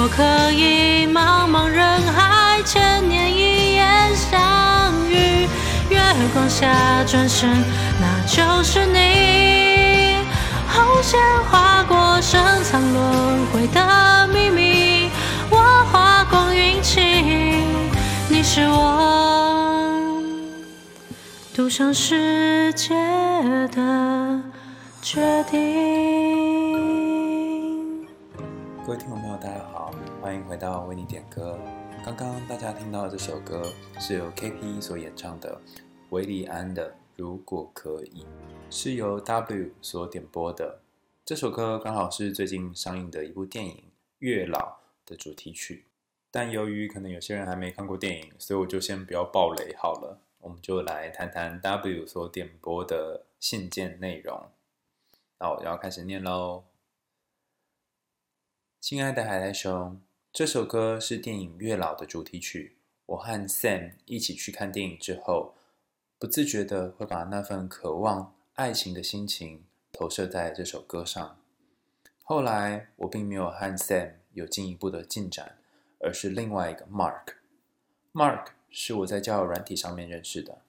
果可以茫茫人海，千年一眼相遇，月光下转身，那就是你。红线划过深藏轮回的秘密，我花光运气，你是我赌上世界的决定。各位听众朋友，大家好，欢迎回到为你点歌。刚刚大家听到的这首歌是由 KP 所演唱的韦礼安的《如果可以》，是由 W 所点播的。这首歌刚好是最近上映的一部电影《月老》的主题曲，但由于可能有些人还没看过电影，所以我就先不要爆雷好了。我们就来谈谈 W 所点播的信件内容。那我要开始念喽。亲爱的海苔熊，这首歌是电影《月老》的主题曲。我和 Sam 一起去看电影之后，不自觉的会把那份渴望爱情的心情。投射在这首歌上。后来我并没有和 Sam 有进一步的进展，而是另外一个 Mark。Mark 是我在交友软体上面认识的。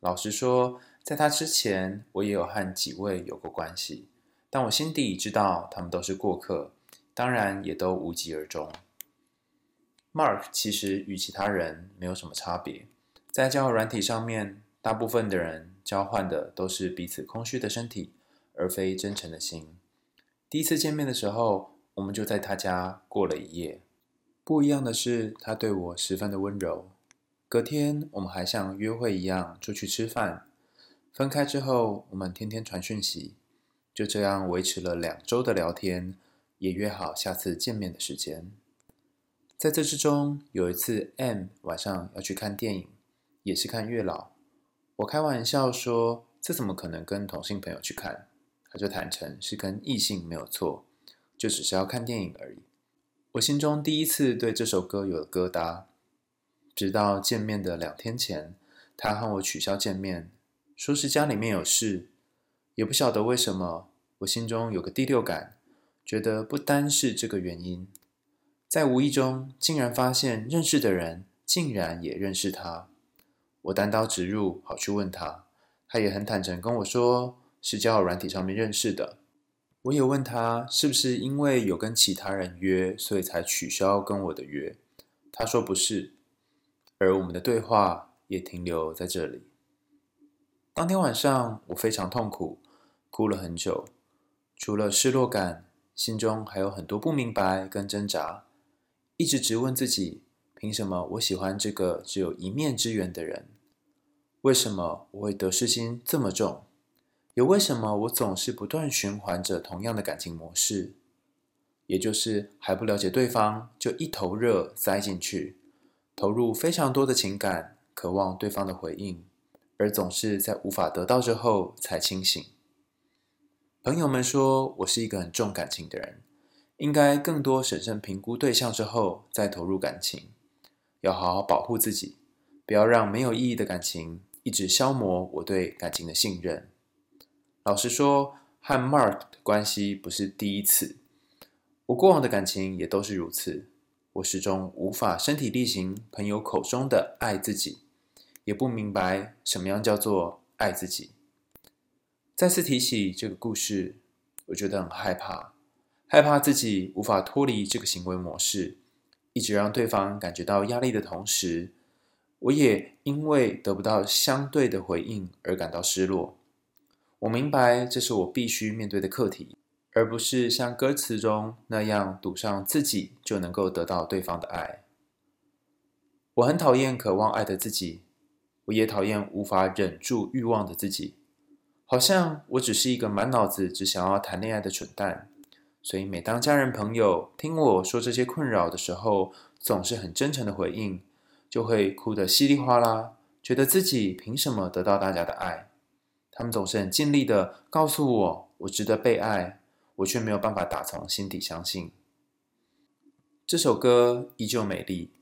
老实说，在他之前，我也有和几位有过关系，但我心底知道他们都是过客，当然也都无疾而终。Mark 其实与其他人没有什么差别，在交友软体上面，大部分的人交换的都是彼此空虚的身体。而非真诚的心。第一次见面的时候，我们就在他家过了一夜。不一样的是，他对我十分的温柔。隔天，我们还像约会一样出去吃饭。分开之后，我们天天传讯息，就这样维持了两周的聊天，也约好下次见面的时间。在这之中，有一次 M 晚上要去看电影，也是看月老。我开玩笑说：“这怎么可能跟同性朋友去看？”他就坦诚是跟异性没有错，就只是要看电影而已。我心中第一次对这首歌有了疙瘩，直到见面的两天前，他和我取消见面，说是家里面有事，也不晓得为什么，我心中有个第六感，觉得不单是这个原因，在无意中竟然发现认识的人竟然也认识他，我单刀直入，跑去问他，他也很坦诚跟我说。是交友软体上面认识的，我也问他是不是因为有跟其他人约，所以才取消跟我的约。他说不是，而我们的对话也停留在这里。当天晚上我非常痛苦，哭了很久，除了失落感，心中还有很多不明白跟挣扎，一直质问自己：凭什么我喜欢这个只有一面之缘的人？为什么我会得失心这么重？有为什么我总是不断循环着同样的感情模式？也就是还不了解对方就一头热栽进去，投入非常多的情感，渴望对方的回应，而总是在无法得到之后才清醒。朋友们说我是一个很重感情的人，应该更多审慎评估对象之后再投入感情，要好好保护自己，不要让没有意义的感情一直消磨我对感情的信任。老实说，和 Mark 的关系不是第一次，我过往的感情也都是如此。我始终无法身体力行朋友口中的爱自己，也不明白什么样叫做爱自己。再次提起这个故事，我觉得很害怕，害怕自己无法脱离这个行为模式，一直让对方感觉到压力的同时，我也因为得不到相对的回应而感到失落。我明白，这是我必须面对的课题，而不是像歌词中那样赌上自己就能够得到对方的爱。我很讨厌渴望爱的自己，我也讨厌无法忍住欲望的自己。好像我只是一个满脑子只想要谈恋爱的蠢蛋，所以每当家人朋友听我说这些困扰的时候，总是很真诚的回应，就会哭得稀里哗啦，觉得自己凭什么得到大家的爱。他们总是很尽力的告诉我，我值得被爱，我却没有办法打从心底相信。这首歌依旧美丽，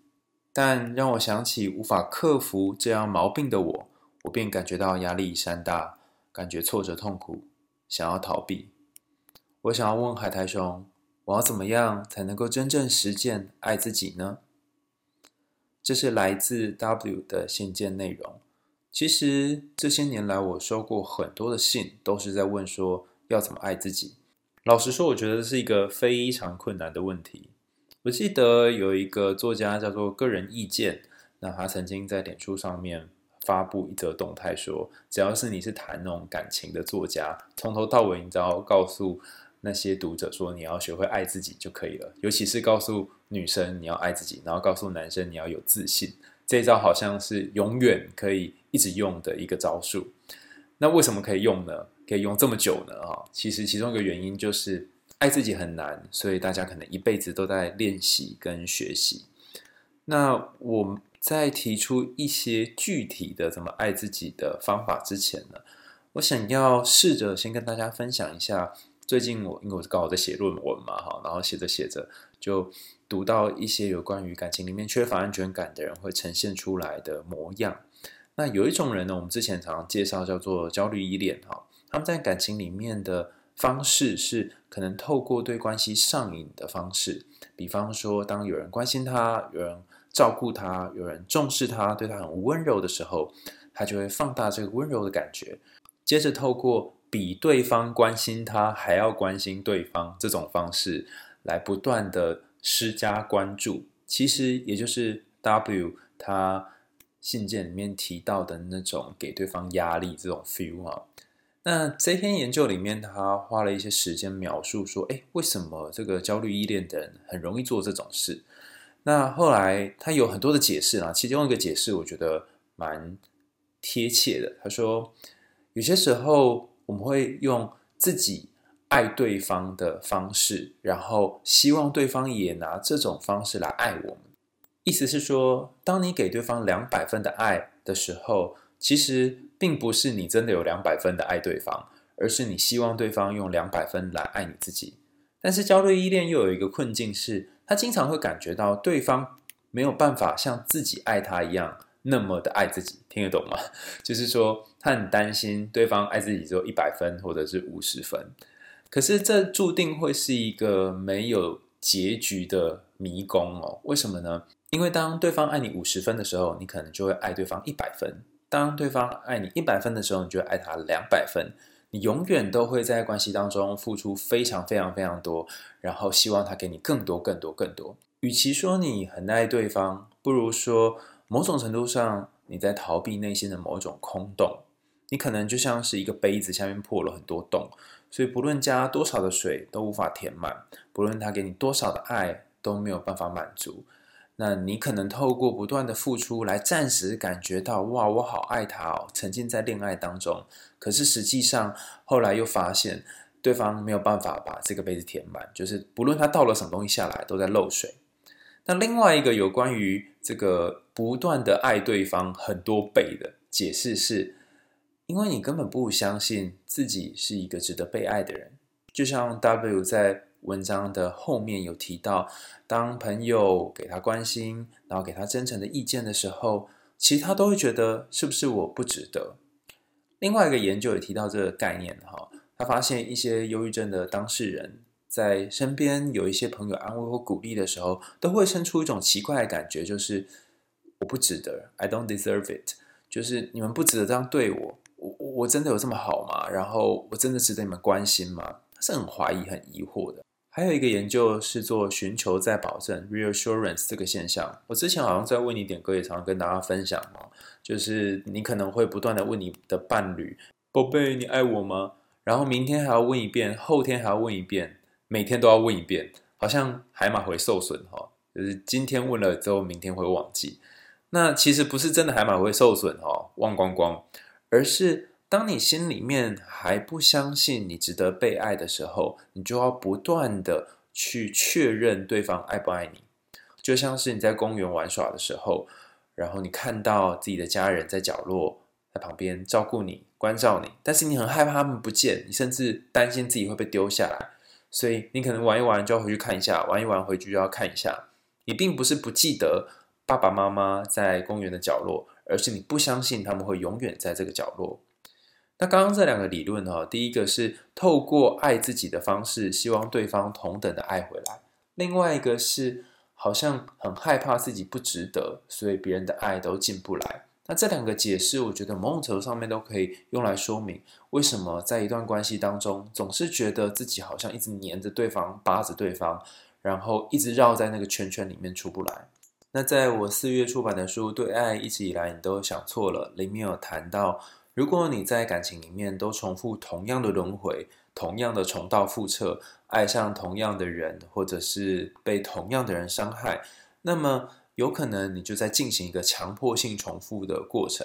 但让我想起无法克服这样毛病的我，我便感觉到压力山大，感觉挫折痛苦，想要逃避。我想要问海苔熊，我要怎么样才能够真正实践爱自己呢？这是来自 W 的信件内容。其实这些年来，我收过很多的信，都是在问说要怎么爱自己。老实说，我觉得这是一个非常困难的问题。我记得有一个作家叫做个人意见，那他曾经在脸书上面发布一则动态说，只要是你是谈那种感情的作家，从头到尾你只要告诉那些读者说你要学会爱自己就可以了，尤其是告诉女生你要爱自己，然后告诉男生你要有自信，这一招好像是永远可以一直用的一个招数。那为什么可以用呢？可以用这么久呢？哈，其实其中一个原因就是爱自己很难，所以大家可能一辈子都在练习跟学习。那我在提出一些具体的怎么爱自己的方法之前呢，我想要试着先跟大家分享一下，最近我因为我是刚好在写论文嘛，哈，然后写着写着就读到一些有关于感情里面缺乏安全感的人会呈现出来的模样。那有一种人呢，我们之前常常介绍叫做焦虑依恋，哈。他们在感情里面的方式是可能透过对关系上瘾的方式，比方说，当有人关心他、有人照顾他、有人重视他、对他很温柔的时候，他就会放大这个温柔的感觉，接着透过比对方关心他还要关心对方这种方式来不断的施加关注，其实也就是 W 他信件里面提到的那种给对方压力这种 feel 啊。那这篇研究里面，他花了一些时间描述说，哎，为什么这个焦虑依恋的人很容易做这种事？那后来他有很多的解释啊，其中一个解释我觉得蛮贴切的。他说，有些时候我们会用自己爱对方的方式，然后希望对方也拿这种方式来爱我们。意思是说，当你给对方两百分的爱的时候，其实并不是你真的有两百分的爱对方，而是你希望对方用两百分来爱你自己。但是焦虑依恋又有一个困境是，他经常会感觉到对方没有办法像自己爱他一样那么的爱自己，听得懂吗？就是说他很担心对方爱自己只有一百分或者是五十分，可是这注定会是一个没有结局的迷宫哦。为什么呢？因为当对方爱你五十分的时候，你可能就会爱对方一百分。当对方爱你一百分的时候，你就会爱他两百分。你永远都会在关系当中付出非常非常非常多，然后希望他给你更多更多更多。与其说你很爱对方，不如说某种程度上你在逃避内心的某一种空洞。你可能就像是一个杯子下面破了很多洞，所以不论加多少的水都无法填满，不论他给你多少的爱都没有办法满足。那你可能透过不断的付出来暂时感觉到哇，我好爱他哦，沉浸在恋爱当中。可是实际上后来又发现对方没有办法把这个杯子填满，就是不论他倒了什么东西下来都在漏水。那另外一个有关于这个不断的爱对方很多倍的解释是，因为你根本不相信自己是一个值得被爱的人，就像 W 在。文章的后面有提到，当朋友给他关心，然后给他真诚的意见的时候，其实他都会觉得是不是我不值得。另外一个研究也提到这个概念哈，他发现一些忧郁症的当事人在身边有一些朋友安慰或鼓励的时候，都会生出一种奇怪的感觉，就是我不值得，I don't deserve it，就是你们不值得这样对我，我真的有这么好吗？然后我真的值得你们关心吗？是很怀疑、很疑惑的。还有一个研究是做寻求再保证 （reassurance） 这个现象。我之前好像在为你点歌也常常跟大家分享嘛，就是你可能会不断的问你的伴侣：“宝贝，你爱我吗？”然后明天还要问一遍，后天还要问一遍，每天都要问一遍，好像海马回受损哈，就是今天问了之后，明天会忘记。那其实不是真的海马回受损哈，忘光光，而是。当你心里面还不相信你值得被爱的时候，你就要不断的去确认对方爱不爱你。就像是你在公园玩耍的时候，然后你看到自己的家人在角落，在旁边照顾你、关照你，但是你很害怕他们不见，你甚至担心自己会被丢下来，所以你可能玩一玩就要回去看一下，玩一玩回去就要看一下。你并不是不记得爸爸妈妈在公园的角落，而是你不相信他们会永远在这个角落。那刚刚这两个理论哈，第一个是透过爱自己的方式，希望对方同等的爱回来；另外一个是好像很害怕自己不值得，所以别人的爱都进不来。那这两个解释，我觉得某种程度上面都可以用来说明，为什么在一段关系当中，总是觉得自己好像一直黏着对方，扒着对方，然后一直绕在那个圈圈里面出不来。那在我四月出版的书《对爱一直以来你都想错了》里面有谈到。如果你在感情里面都重复同样的轮回，同样的重蹈覆辙，爱上同样的人，或者是被同样的人伤害，那么有可能你就在进行一个强迫性重复的过程。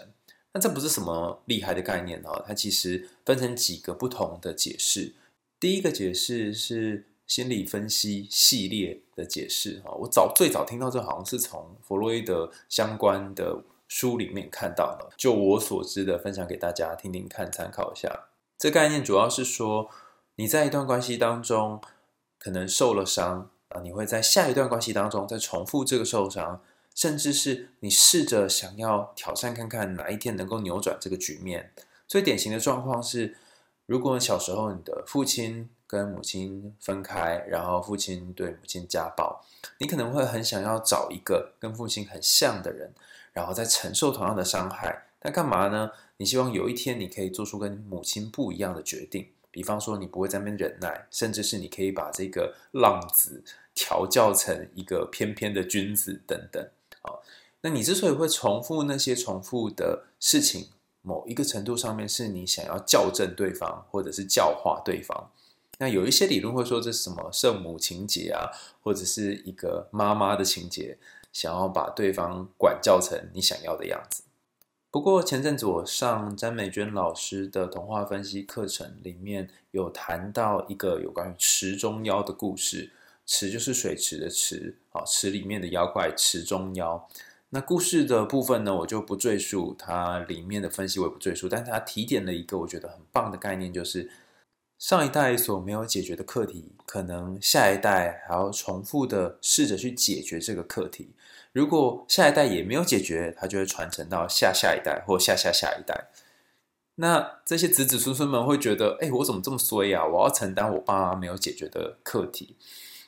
那这不是什么厉害的概念哦，它其实分成几个不同的解释。第一个解释是心理分析系列的解释啊，我早最早听到这好像是从弗洛伊德相关的。书里面看到了，就我所知的，分享给大家听听看，参考一下。这概念主要是说，你在一段关系当中可能受了伤啊，你会在下一段关系当中再重复这个受伤，甚至是你试着想要挑战看看哪一天能够扭转这个局面。最典型的状况是，如果小时候你的父亲跟母亲分开，然后父亲对母亲家暴，你可能会很想要找一个跟父亲很像的人。然后再承受同样的伤害，那干嘛呢？你希望有一天你可以做出跟母亲不一样的决定，比方说你不会在那边忍耐，甚至是你可以把这个浪子调教成一个翩翩的君子等等。好，那你之所以会重复那些重复的事情，某一个程度上面是你想要校正对方，或者是教化对方。那有一些理论会说这是什么圣母情节啊，或者是一个妈妈的情节。想要把对方管教成你想要的样子。不过前阵子我上詹美娟老师的童话分析课程，里面有谈到一个有关于池中妖的故事。池就是水池的池，啊，池里面的妖怪池中妖。那故事的部分呢，我就不赘述，它里面的分析我也不赘述。但是它提点了一个我觉得很棒的概念，就是。上一代所没有解决的课题，可能下一代还要重复的试着去解决这个课题。如果下一代也没有解决，它就会传承到下下一代或下下下一代。那这些子子孙孙们会觉得：哎，我怎么这么衰啊？我要承担我爸妈没有解决的课题。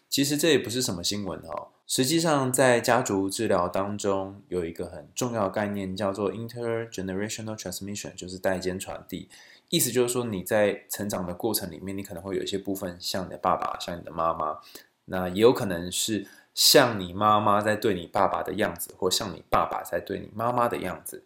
其实这也不是什么新闻哦。实际上，在家族治疗当中，有一个很重要概念叫做 intergenerational transmission，就是代间传递。意思就是说，你在成长的过程里面，你可能会有一些部分像你的爸爸，像你的妈妈，那也有可能是像你妈妈在对你爸爸的样子，或像你爸爸在对你妈妈的样子。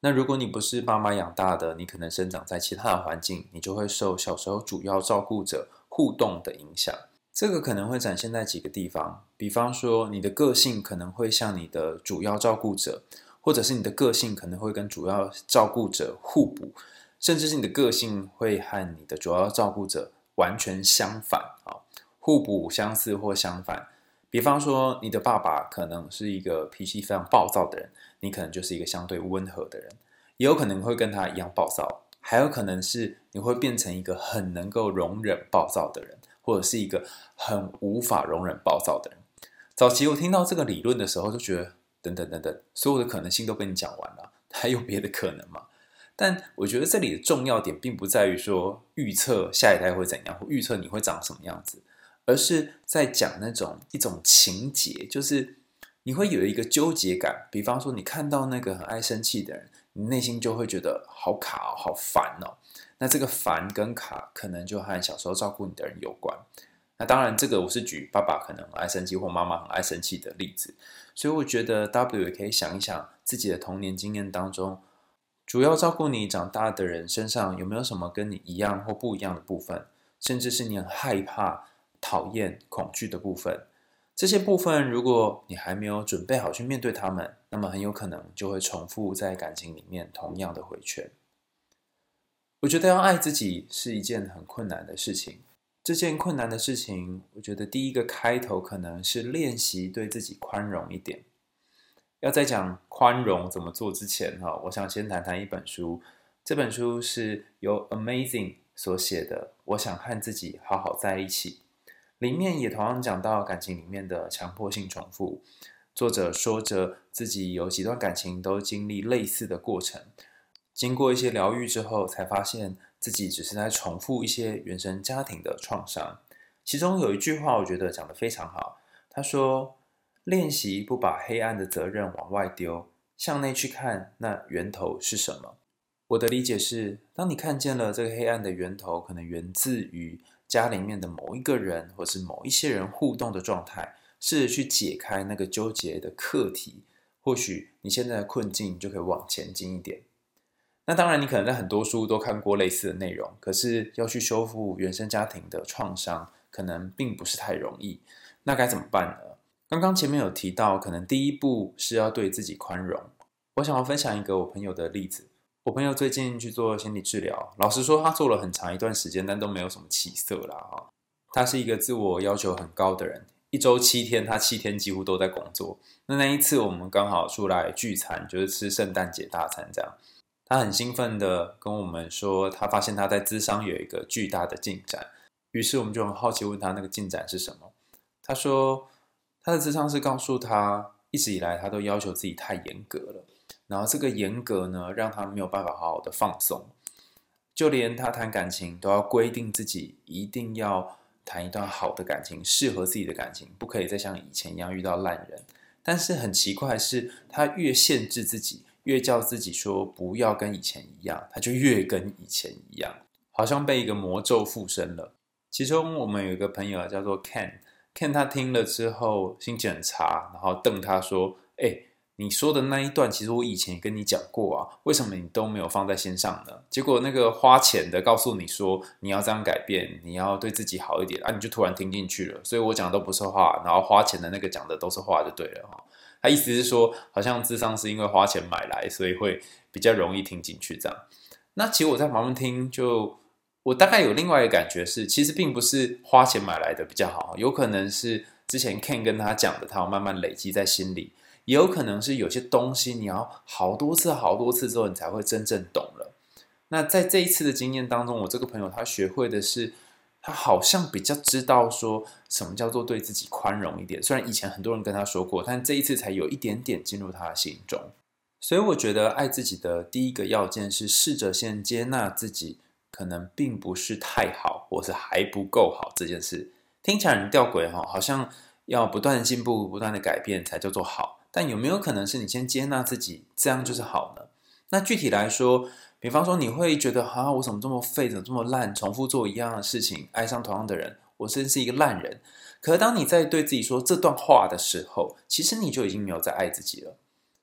那如果你不是爸妈养大的，你可能生长在其他的环境，你就会受小时候主要照顾者互动的影响。这个可能会展现在几个地方，比方说，你的个性可能会像你的主要照顾者，或者是你的个性可能会跟主要照顾者互补。甚至是你的个性会和你的主要照顾者完全相反啊，互补、相似或相反。比方说，你的爸爸可能是一个脾气非常暴躁的人，你可能就是一个相对温和的人，也有可能会跟他一样暴躁，还有可能是你会变成一个很能够容忍暴躁的人，或者是一个很无法容忍暴躁的人。早期我听到这个理论的时候，就觉得等等等等，所有的可能性都跟你讲完了，还有别的可能吗？但我觉得这里的重要点并不在于说预测下一代会怎样，或预测你会长什么样子，而是在讲那种一种情节，就是你会有一个纠结感。比方说，你看到那个很爱生气的人，你内心就会觉得好卡哦，好烦哦。那这个烦跟卡，可能就和小时候照顾你的人有关。那当然，这个我是举爸爸可能爱生气，或妈妈很爱生气的例子。所以我觉得 W 也可以想一想自己的童年经验当中。主要照顾你长大的人身上有没有什么跟你一样或不一样的部分，甚至是你很害怕、讨厌、恐惧的部分？这些部分，如果你还没有准备好去面对他们，那么很有可能就会重复在感情里面同样的回圈。我觉得要爱自己是一件很困难的事情。这件困难的事情，我觉得第一个开头可能是练习对自己宽容一点。要在讲宽容怎么做之前，哈，我想先谈谈一本书。这本书是由 Amazing 所写的，我想和自己好好在一起。里面也同样讲到感情里面的强迫性重复。作者说着自己有几段感情都经历类似的过程，经过一些疗愈之后，才发现自己只是在重复一些原生家庭的创伤。其中有一句话，我觉得讲得非常好。他说：“练习不把黑暗的责任往外丢，向内去看，那源头是什么？”我的理解是，当你看见了这个黑暗的源头，可能源自于家里面的某一个人，或是某一些人互动的状态，试着去解开那个纠结的课题，或许你现在的困境就可以往前进一点。那当然，你可能在很多书都看过类似的内容，可是要去修复原生家庭的创伤，可能并不是太容易。那该怎么办呢？刚刚前面有提到，可能第一步是要对自己宽容。我想要分享一个我朋友的例子。我朋友最近去做心理治疗，老实说，他做了很长一段时间，但都没有什么起色啦。他是一个自我要求很高的人，一周七天，他七天几乎都在工作。那那一次我们刚好出来聚餐，就是吃圣诞节大餐这样。他很兴奋的跟我们说，他发现他在智商有一个巨大的进展。于是我们就很好奇问他那个进展是什么。他说他的智商是告诉他，一直以来他都要求自己太严格了。然后这个严格呢，让他没有办法好好的放松，就连他谈感情都要规定自己一定要谈一段好的感情，适合自己的感情，不可以再像以前一样遇到烂人。但是很奇怪的是，他越限制自己，越叫自己说不要跟以前一样，他就越跟以前一样，好像被一个魔咒附身了。其中我们有一个朋友叫做 Ken 看他听了之后心情很差，然后瞪他说：“哎。”你说的那一段，其实我以前也跟你讲过啊，为什么你都没有放在心上呢？结果那个花钱的告诉你说你要这样改变，你要对自己好一点啊，你就突然听进去了。所以我讲的都不是话，然后花钱的那个讲的都是话就对了哈。他意思是说，好像智商是因为花钱买来，所以会比较容易听进去这样。那其实我在旁边听，就我大概有另外一个感觉是，其实并不是花钱买来的比较好，有可能是之前 Ken 跟他讲的，他要慢慢累积在心里。也有可能是有些东西你要好多次、好多次之后，你才会真正懂了。那在这一次的经验当中，我这个朋友他学会的是，他好像比较知道说什么叫做对自己宽容一点。虽然以前很多人跟他说过，但这一次才有一点点进入他的心中。所以我觉得爱自己的第一个要件是试着先接纳自己，可能并不是太好，或是还不够好这件事。听起来很吊诡哈，好像要不断的进步、不断的改变才叫做好。但有没有可能是你先接纳自己，这样就是好呢？那具体来说，比方说你会觉得啊，我怎么这么废，怎么这么烂，重复做一样的事情，爱上同样的人，我真是一个烂人。可是当你在对自己说这段话的时候，其实你就已经没有在爱自己了。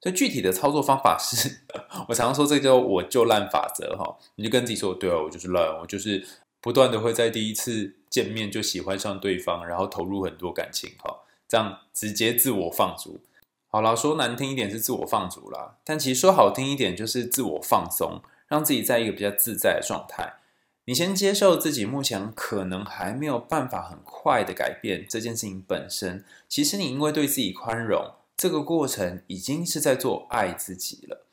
那具体的操作方法是，我常常说这个叫我就烂法则哈，你就跟自己说，对啊，我就是烂，我就是不断的会在第一次见面就喜欢上对方，然后投入很多感情哈，这样直接自我放逐。好了，说难听一点是自我放逐啦，但其实说好听一点就是自我放松，让自己在一个比较自在的状态。你先接受自己目前可能还没有办法很快的改变这件事情本身，其实你因为对自己宽容，这个过程已经是在做爱自己了。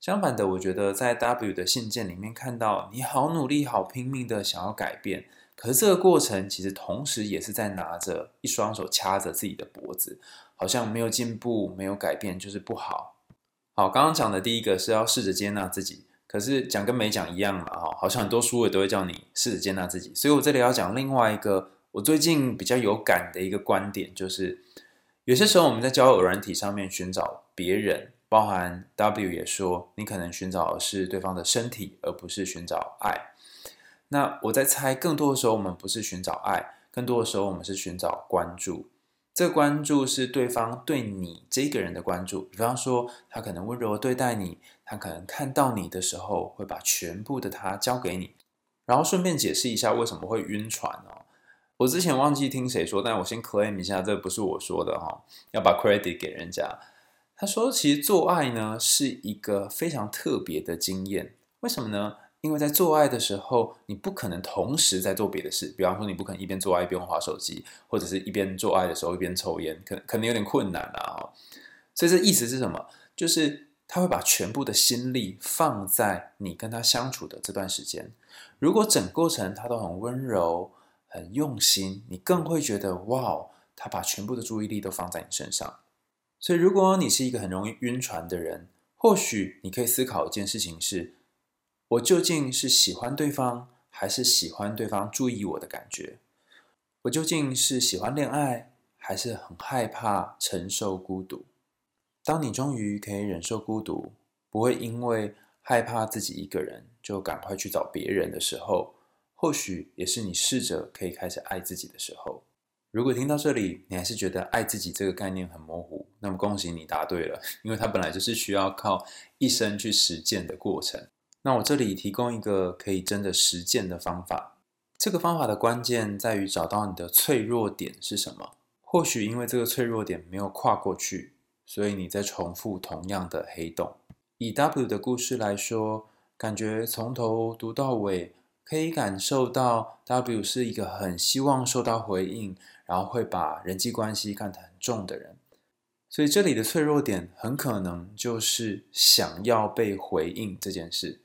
相反的，我觉得在 W 的信件里面看到你好努力、好拼命的想要改变，可是这个过程其实同时也是在拿着一双手掐着自己的脖子。好像没有进步，没有改变就是不好。好，刚刚讲的第一个是要试着接纳自己，可是讲跟没讲一样嘛，哈，好像很多书也都会叫你试着接纳自己。所以我这里要讲另外一个我最近比较有感的一个观点，就是有些时候我们在交友软体上面寻找别人，包含 W 也说，你可能寻找的是对方的身体，而不是寻找爱。那我在猜，更多的时候我们不是寻找爱，更多的时候我们是寻找关注。这个关注是对方对你这个人的关注，比方说他可能温柔的对待你，他可能看到你的时候会把全部的他交给你，然后顺便解释一下为什么会晕船哦。我之前忘记听谁说，但我先 claim 一下，这不是我说的哈，要把 credit 给人家。他说，其实做爱呢是一个非常特别的经验，为什么呢？因为在做爱的时候，你不可能同时在做别的事，比方说你不可能一边做爱一边滑手机，或者是一边做爱的时候一边抽烟，可可能有点困难啊。所以这意思是什么？就是他会把全部的心力放在你跟他相处的这段时间。如果整过程他都很温柔、很用心，你更会觉得哇，他把全部的注意力都放在你身上。所以如果你是一个很容易晕船的人，或许你可以思考一件事情是。我究竟是喜欢对方，还是喜欢对方注意我的感觉？我究竟是喜欢恋爱，还是很害怕承受孤独？当你终于可以忍受孤独，不会因为害怕自己一个人就赶快去找别人的时候，或许也是你试着可以开始爱自己的时候。如果听到这里，你还是觉得爱自己这个概念很模糊，那么恭喜你答对了，因为它本来就是需要靠一生去实践的过程。那我这里提供一个可以真的实践的方法。这个方法的关键在于找到你的脆弱点是什么。或许因为这个脆弱点没有跨过去，所以你在重复同样的黑洞。以 W 的故事来说，感觉从头读到尾，可以感受到 W 是一个很希望受到回应，然后会把人际关系看得很重的人。所以这里的脆弱点很可能就是想要被回应这件事。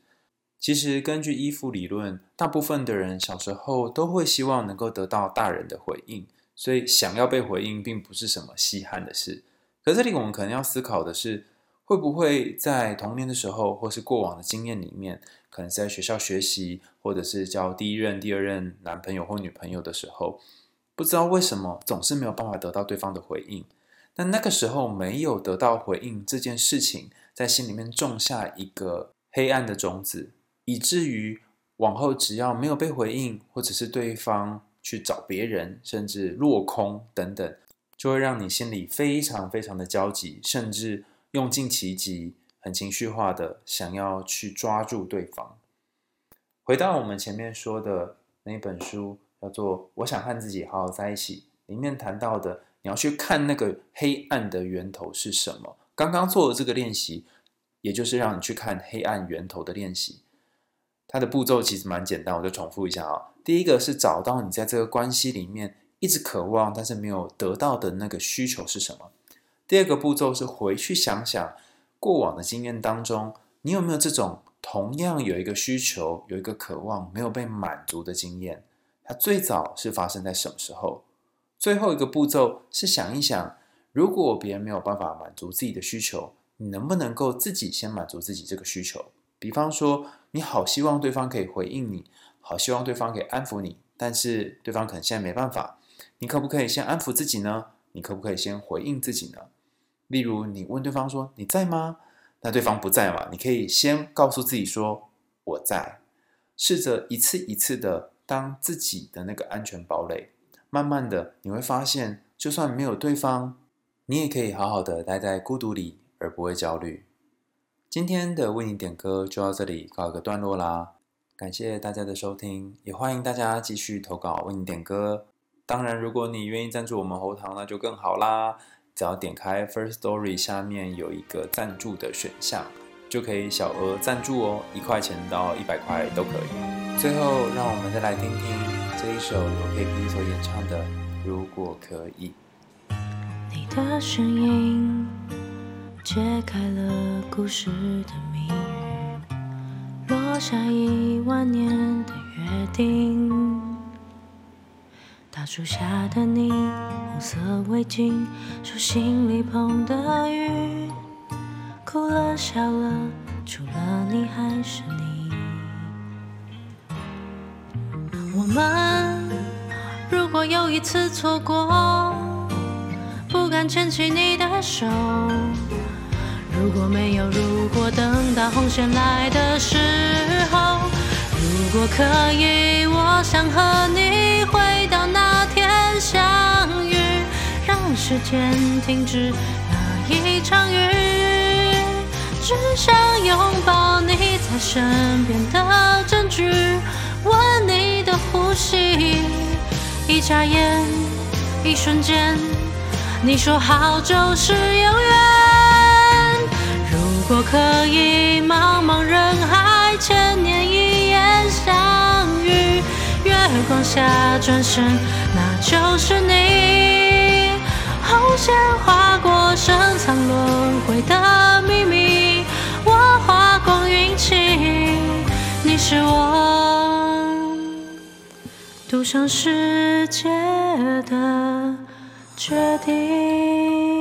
其实，根据依附理论，大部分的人小时候都会希望能够得到大人的回应，所以想要被回应并不是什么稀罕的事。可这里我们可能要思考的是，会不会在童年的时候，或是过往的经验里面，可能在学校学习，或者是交第一任、第二任男朋友或女朋友的时候，不知道为什么总是没有办法得到对方的回应。但那个时候没有得到回应这件事情，在心里面种下一个黑暗的种子。以至于往后只要没有被回应，或者是对方去找别人，甚至落空等等，就会让你心里非常非常的焦急，甚至用尽其极，很情绪化的想要去抓住对方。回到我们前面说的那本书，叫做《我想和自己好好在一起》，里面谈到的，你要去看那个黑暗的源头是什么。刚刚做的这个练习，也就是让你去看黑暗源头的练习。它的步骤其实蛮简单，我就重复一下啊。第一个是找到你在这个关系里面一直渴望但是没有得到的那个需求是什么。第二个步骤是回去想想过往的经验当中，你有没有这种同样有一个需求、有一个渴望没有被满足的经验？它最早是发生在什么时候？最后一个步骤是想一想，如果别人没有办法满足自己的需求，你能不能够自己先满足自己这个需求？比方说，你好希望对方可以回应你，好希望对方可以安抚你，但是对方可能现在没办法。你可不可以先安抚自己呢？你可不可以先回应自己呢？例如，你问对方说：“你在吗？”那对方不在嘛？你可以先告诉自己说：“我在。”试着一次一次的当自己的那个安全堡垒。慢慢的，你会发现，就算没有对方，你也可以好好的待在孤独里，而不会焦虑。今天的为你点歌就到这里告一个段落啦，感谢大家的收听，也欢迎大家继续投稿为你点歌。当然，如果你愿意赞助我们喉糖，那就更好啦。只要点开 First Story 下面有一个赞助的选项，就可以小额赞助哦，一块钱到一百块都可以。最后，让我们再来听听这一首由 K.P 所演唱的《如果可以》。你的声音。解开了故事的谜语，落下一万年的约定。大树下的你，红色围巾，手心里捧的雨，哭了笑了，除了你还是你。我们如果有一次错过，不敢牵起你的手。如果没有如果，等到红线来的时候，如果可以，我想和你回到那，时间停止那一场雨，只想拥抱你在身边的证据，闻你的呼吸，一眨眼，一瞬间，你说好就是永远。如果可以，茫茫人海，千年一眼相遇，月光下转身，那就是你。线划过深藏轮回的秘密，我花光运气，你是我赌上世界的决定。